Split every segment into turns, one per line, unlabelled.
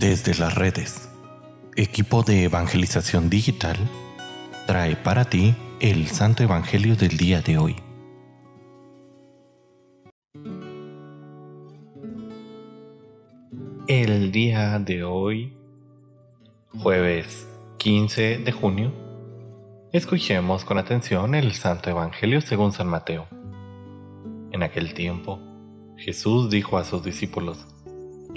Desde las redes, equipo de evangelización digital trae para ti el Santo Evangelio del día de hoy. El día de hoy, jueves 15 de junio, escuchemos con atención el Santo Evangelio según San Mateo. En aquel tiempo, Jesús dijo a sus discípulos,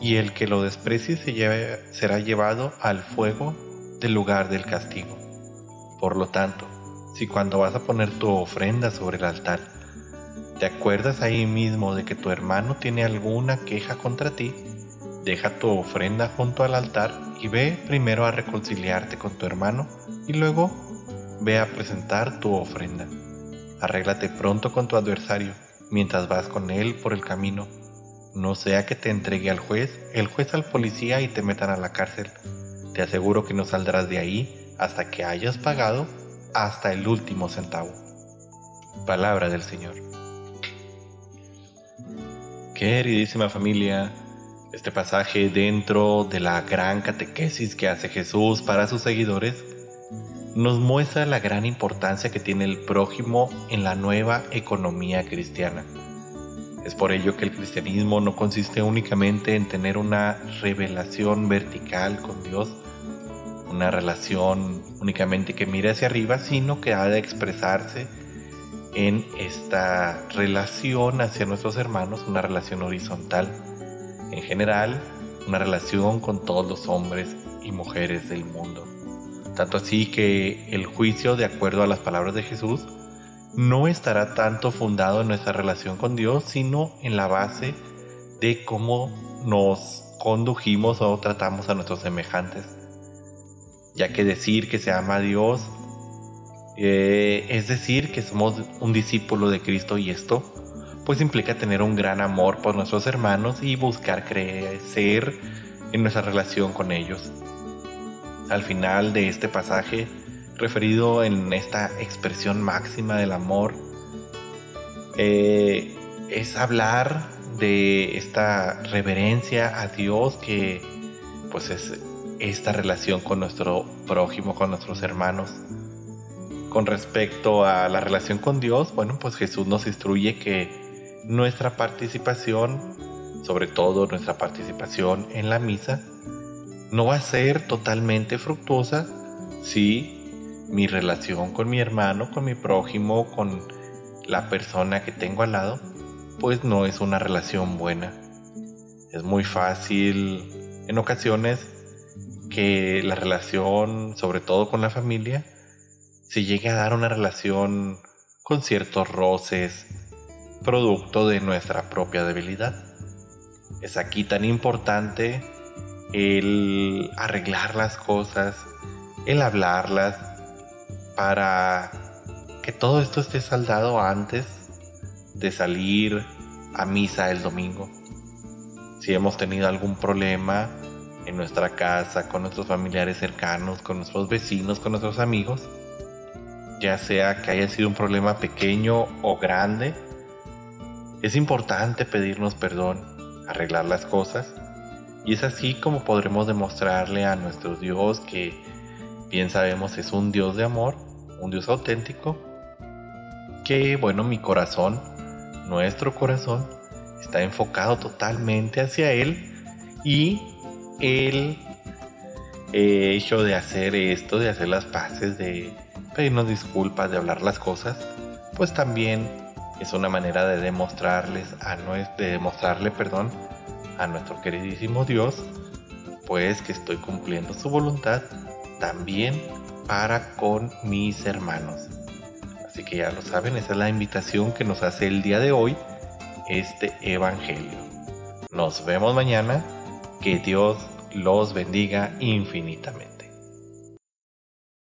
y el que lo desprecie se será llevado al fuego del lugar del castigo. Por lo tanto, si cuando vas a poner tu ofrenda sobre el altar, te acuerdas ahí mismo de que tu hermano tiene alguna queja contra ti, deja tu ofrenda junto al altar y ve primero a reconciliarte con tu hermano y luego ve a presentar tu ofrenda. Arréglate pronto con tu adversario mientras vas con él por el camino no sea que te entregue al juez, el juez al policía y te metan a la cárcel. Te aseguro que no saldrás de ahí hasta que hayas pagado hasta el último centavo. Palabra del Señor. Queridísima familia, este pasaje dentro de la gran catequesis que hace Jesús para sus seguidores nos muestra la gran importancia que tiene el prójimo en la nueva economía cristiana es por ello que el cristianismo no consiste únicamente en tener una revelación vertical con Dios, una relación únicamente que mire hacia arriba, sino que ha de expresarse en esta relación hacia nuestros hermanos, una relación horizontal. En general, una relación con todos los hombres y mujeres del mundo. Tanto así que el juicio, de acuerdo a las palabras de Jesús, no estará tanto fundado en nuestra relación con Dios, sino en la base de cómo nos condujimos o tratamos a nuestros semejantes. Ya que decir que se ama a Dios eh, es decir que somos un discípulo de Cristo y esto pues implica tener un gran amor por nuestros hermanos y buscar crecer en nuestra relación con ellos. Al final de este pasaje, referido en esta expresión máxima del amor, eh, es hablar de esta reverencia a Dios que pues es esta relación con nuestro prójimo, con nuestros hermanos. Con respecto a la relación con Dios, bueno, pues Jesús nos instruye que nuestra participación, sobre todo nuestra participación en la misa, no va a ser totalmente fructuosa si mi relación con mi hermano, con mi prójimo, con la persona que tengo al lado, pues no es una relación buena. Es muy fácil en ocasiones que la relación, sobre todo con la familia, se llegue a dar una relación con ciertos roces, producto de nuestra propia debilidad. Es aquí tan importante el arreglar las cosas, el hablarlas, para que todo esto esté saldado antes de salir a misa el domingo. Si hemos tenido algún problema en nuestra casa, con nuestros familiares cercanos, con nuestros vecinos, con nuestros amigos, ya sea que haya sido un problema pequeño o grande, es importante pedirnos perdón, arreglar las cosas, y es así como podremos demostrarle a nuestro Dios que bien sabemos es un Dios de amor un Dios auténtico, que bueno, mi corazón, nuestro corazón, está enfocado totalmente hacia Él y el hecho de hacer esto, de hacer las paces, de pedirnos disculpas, de hablar las cosas, pues también es una manera de demostrarles a de demostrarle, perdón, a nuestro queridísimo Dios, pues que estoy cumpliendo su voluntad también para con mis hermanos. Así que ya lo saben, esa es la invitación que nos hace el día de hoy este Evangelio. Nos vemos mañana. Que Dios los bendiga infinitamente.